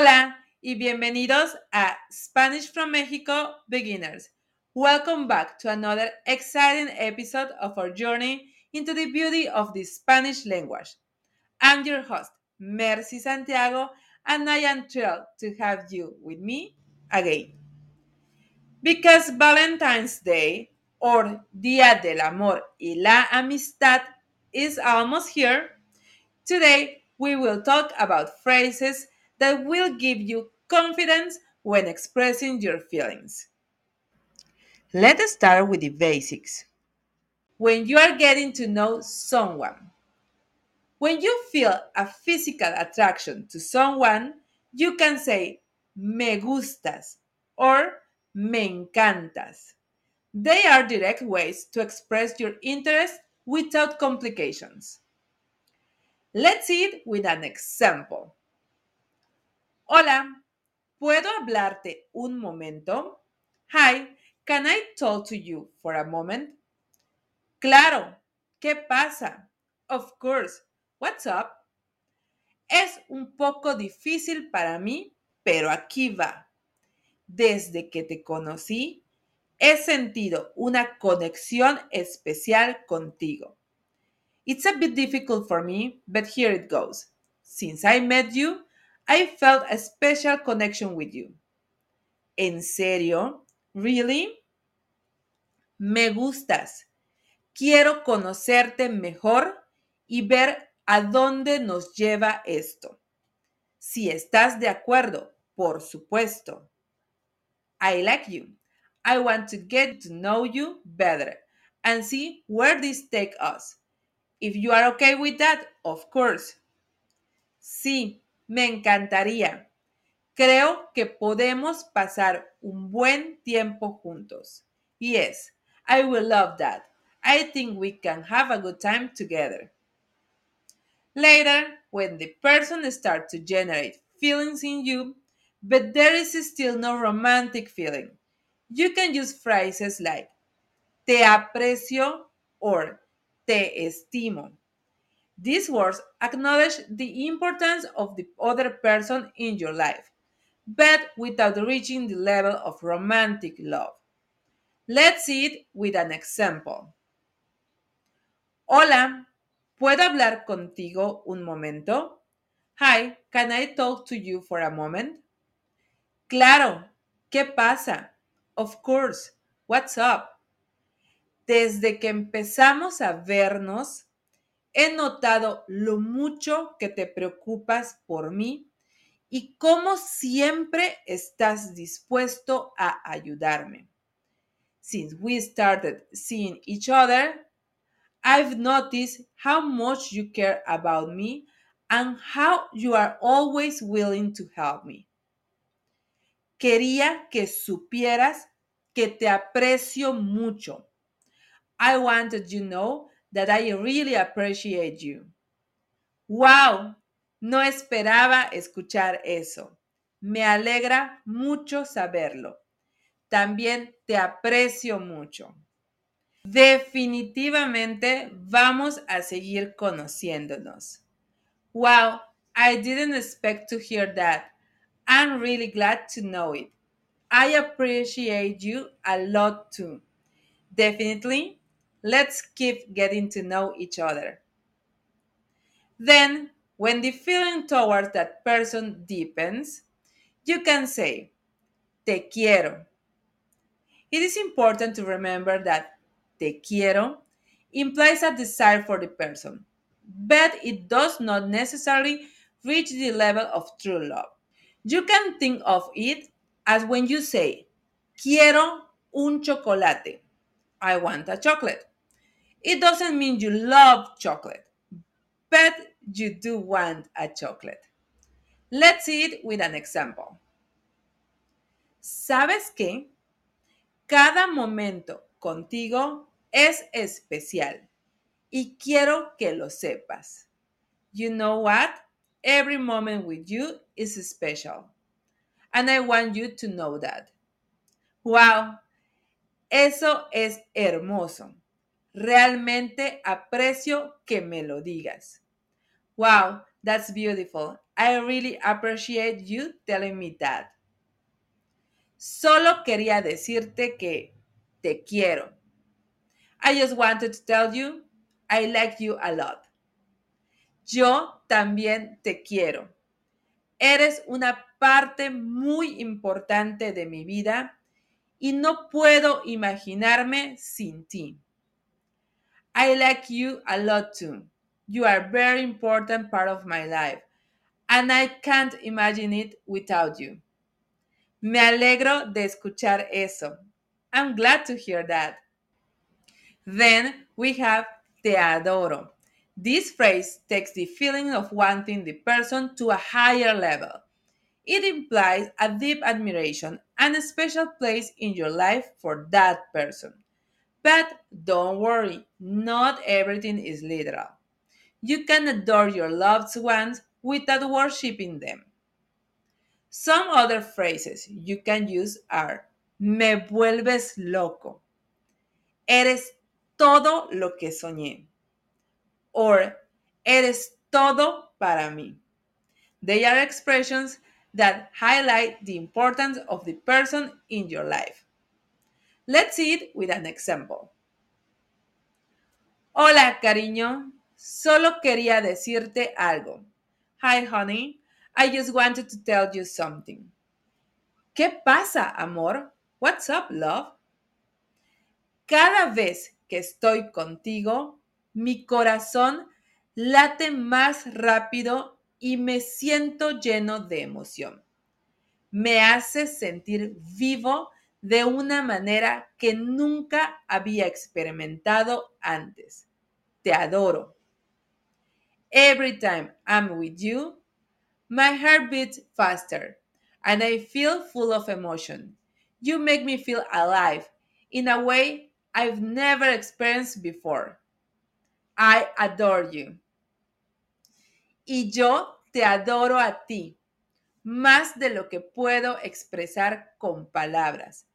Hola y bienvenidos a Spanish from Mexico Beginners. Welcome back to another exciting episode of our journey into the beauty of the Spanish language. I'm your host, Mercy Santiago, and I am thrilled to have you with me again. Because Valentine's Day, or Día del Amor y la Amistad, is almost here, today we will talk about phrases that will give you confidence when expressing your feelings. Let's start with the basics. When you are getting to know someone, when you feel a physical attraction to someone, you can say me gustas or me encantas. They are direct ways to express your interest without complications. Let's see it with an example. Hola, ¿puedo hablarte un momento? Hi, can I talk to you for a moment? Claro, ¿qué pasa? Of course, what's up? Es un poco difícil para mí, pero aquí va. Desde que te conocí, he sentido una conexión especial contigo. It's a bit difficult for me, but here it goes. Since I met you, I felt a special connection with you. ¿En serio? ¿Really? Me gustas. Quiero conocerte mejor y ver a dónde nos lleva esto. Si estás de acuerdo, por supuesto. I like you. I want to get to know you better and see where this takes us. If you are okay with that, of course. Sí, me encantaría. Creo que podemos pasar un buen tiempo juntos. Yes, I will love that. I think we can have a good time together. Later, when the person starts to generate feelings in you, but there is still no romantic feeling, you can use phrases like te aprecio or te estimo. These words acknowledge the importance of the other person in your life, but without reaching the level of romantic love. Let's see it with an example. Hola, ¿puedo hablar contigo un momento? Hi, can I talk to you for a moment? Claro, ¿qué pasa? Of course, what's up? Desde que empezamos a vernos, he notado lo mucho que te preocupas por mí y cómo siempre estás dispuesto a ayudarme. Since we started seeing each other, I've noticed how much you care about me and how you are always willing to help me. Quería que supieras que te aprecio mucho. I wanted you to know that I really appreciate you. ¡Wow! No esperaba escuchar eso. Me alegra mucho saberlo. También te aprecio mucho. Definitivamente vamos a seguir conociéndonos. Wow, I didn't expect to hear that. I'm really glad to know it. I appreciate you a lot too. Definitely Let's keep getting to know each other. Then, when the feeling towards that person deepens, you can say, Te quiero. It is important to remember that te quiero implies a desire for the person, but it does not necessarily reach the level of true love. You can think of it as when you say, Quiero un chocolate. I want a chocolate. It doesn't mean you love chocolate, but you do want a chocolate. Let's see it with an example. ¿Sabes qué? Cada momento contigo es especial y quiero que lo sepas. You know what? Every moment with you is special. And I want you to know that. Wow, eso es hermoso. Realmente aprecio que me lo digas. Wow, That's beautiful. I really appreciate you telling me that. Solo quería decirte que te quiero. I just wanted to tell you I like you a lot. Yo también te quiero. Eres una parte muy importante de mi vida y no puedo imaginarme sin ti. I like you a lot too. You are a very important part of my life, and I can't imagine it without you. Me alegro de escuchar eso. I'm glad to hear that. Then we have te adoro. This phrase takes the feeling of wanting the person to a higher level. It implies a deep admiration and a special place in your life for that person. But don't worry, not everything is literal. You can adore your loved ones without worshiping them. Some other phrases you can use are me vuelves loco. Eres todo lo que soñé. Or eres todo para mí. They are expressions that highlight the importance of the person in your life. Let's see it with an example. Hola, cariño. Solo quería decirte algo. Hi, honey. I just wanted to tell you something. ¿Qué pasa, amor? What's up, love? Cada vez que estoy contigo, mi corazón late más rápido y me siento lleno de emoción. Me hace sentir vivo de una manera que nunca había experimentado antes. Te adoro. Every time I'm with you, my heart beats faster and I feel full of emotion. You make me feel alive in a way I've never experienced before. I adore you. Y yo te adoro a ti, más de lo que puedo expresar con palabras.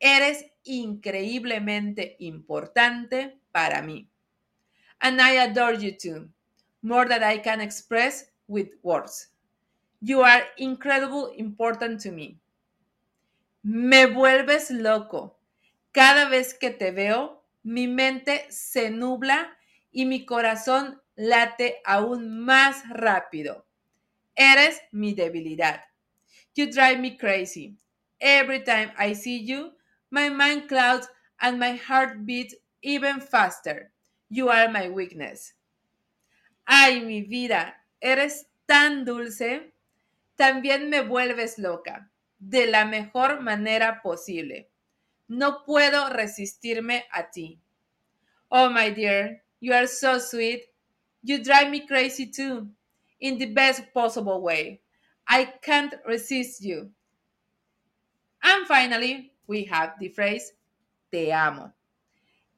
Eres increíblemente importante para mí. And I adore you too, more than I can express with words. You are incredibly important to me. Me vuelves loco. Cada vez que te veo, mi mente se nubla y mi corazón late aún más rápido. Eres mi debilidad. You drive me crazy. Every time I see you, my mind clouds and my heart beats even faster. You are my weakness. Ay, mi vida, eres tan dulce. También me vuelves loca, de la mejor manera posible. No puedo resistirme a ti. Oh, my dear, you are so sweet. You drive me crazy too, in the best possible way. I can't resist you. And finally, we have the phrase te amo.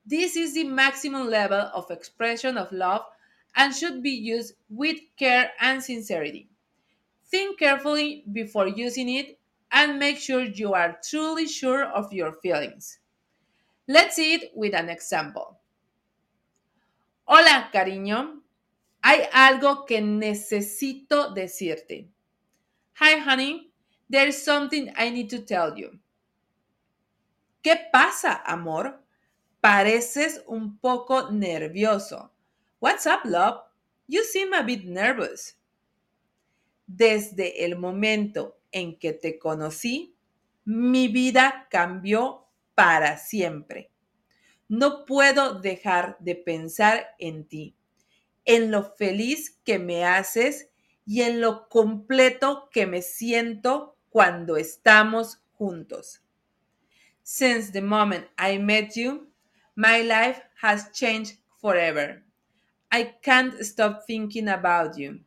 This is the maximum level of expression of love and should be used with care and sincerity. Think carefully before using it and make sure you are truly sure of your feelings. Let's see it with an example. Hola, cariño. Hay algo que necesito decirte. Hi, honey. There's something I need to tell you. ¿Qué pasa, amor? Pareces un poco nervioso. What's up, love? You seem a bit nervous. Desde el momento en que te conocí, mi vida cambió para siempre. No puedo dejar de pensar en ti, en lo feliz que me haces y en lo completo que me siento cuando estamos juntos. Since the moment I met you, my life has changed forever. I can't stop thinking about you,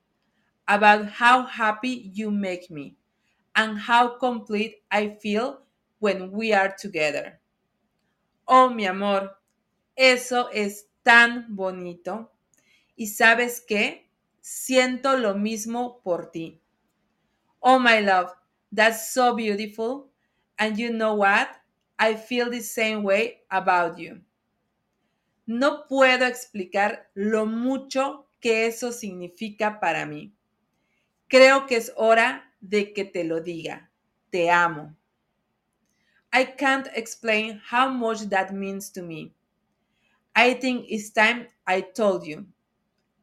about how happy you make me, and how complete I feel when we are together. Oh, mi amor, eso es tan bonito. Y sabes qué? Siento lo mismo por ti. Oh, my love, that's so beautiful. And you know what? I feel the same way about you. No puedo explicar lo mucho que eso significa para mí. Creo que es hora de que te lo diga. Te amo. I can't explain how much that means to me. I think it's time I told you.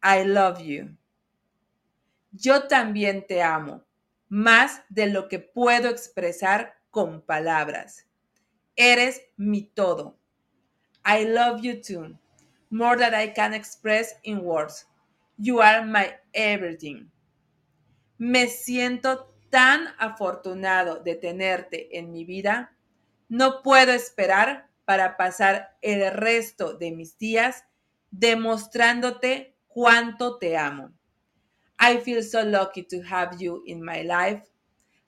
I love you. Yo también te amo, más de lo que puedo expresar con palabras. Eres mi todo. I love you too, more than I can express in words. You are my everything. Me siento tan afortunado de tenerte en mi vida. No puedo esperar para pasar el resto de mis días demostrándote cuánto te amo. I feel so lucky to have you in my life.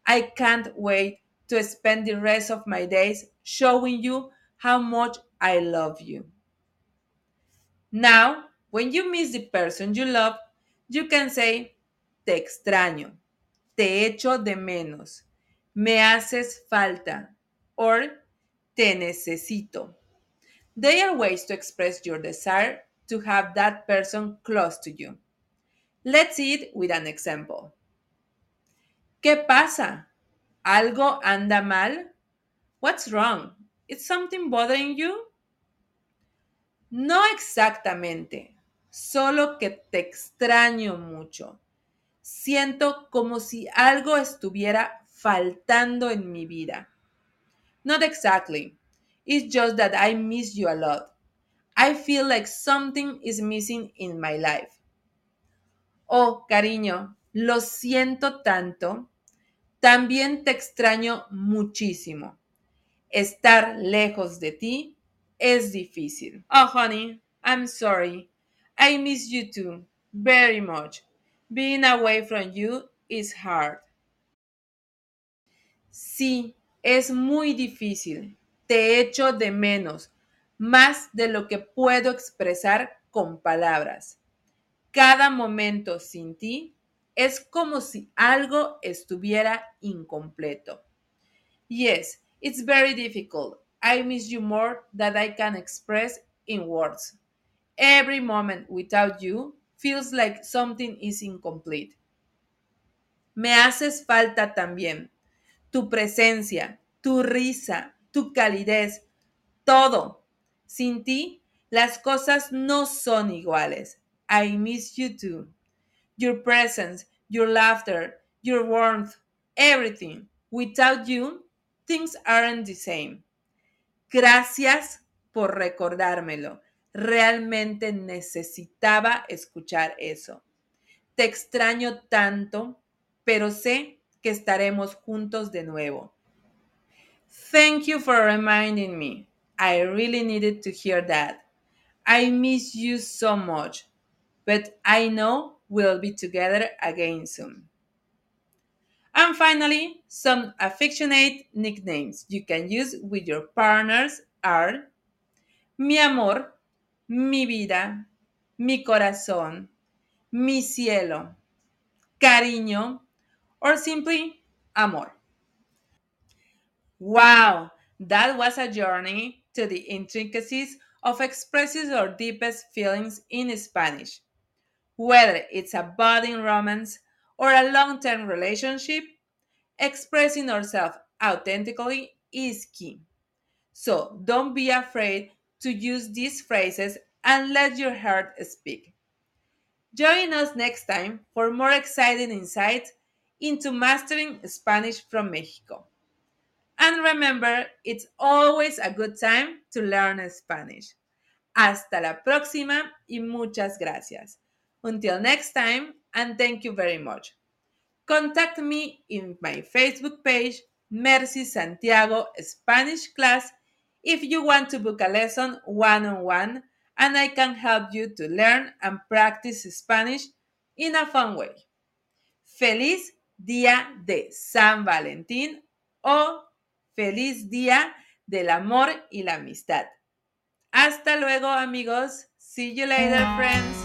I can't wait to spend the rest of my days showing you how much I love you. Now, when you miss the person you love, you can say, te extraño, te echo de menos, me haces falta, or te necesito. They are ways to express your desire to have that person close to you. Let's see it with an example. ¿Qué pasa? ¿Algo anda mal? What's wrong? Is something bothering you? No exactamente, solo que te extraño mucho. Siento como si algo estuviera faltando en mi vida. Not exactly. It's just that I miss you a lot. I feel like something is missing in my life. Oh, cariño, lo siento tanto. También te extraño muchísimo. Estar lejos de ti es difícil. Oh, honey, I'm sorry. I miss you too, very much. Being away from you is hard. Sí, es muy difícil. Te echo de menos, más de lo que puedo expresar con palabras. Cada momento sin ti es como si algo estuviera incompleto. Yes, it's very difficult. I miss you more than I can express in words. Every moment without you feels like something is incomplete. Me haces falta también. Tu presencia, tu risa, tu calidez, todo. Sin ti, las cosas no son iguales. I miss you too. Your presence, your laughter, your warmth, everything. Without you, things aren't the same. Gracias por recordármelo. Realmente necesitaba escuchar eso. Te extraño tanto, pero sé que estaremos juntos de nuevo. Thank you for reminding me. I really needed to hear that. I miss you so much, but I know we'll be together again soon. And finally, some affectionate nicknames you can use with your partners are mi amor, mi vida, mi corazón, mi cielo, cariño, or simply amor. Wow, that was a journey to the intricacies of expressing our deepest feelings in Spanish. Whether it's a budding romance or a long term relationship, expressing ourselves authentically is key. So don't be afraid to use these phrases and let your heart speak. Join us next time for more exciting insights into mastering Spanish from Mexico. And remember, it's always a good time to learn Spanish. Hasta la próxima y muchas gracias. Until next time, and thank you very much. Contact me in my Facebook page, Mercy Santiago Spanish Class, if you want to book a lesson one on one, and I can help you to learn and practice Spanish in a fun way. Feliz Día de San Valentín o Feliz Día del Amor y la Amistad. Hasta luego amigos. See you later friends.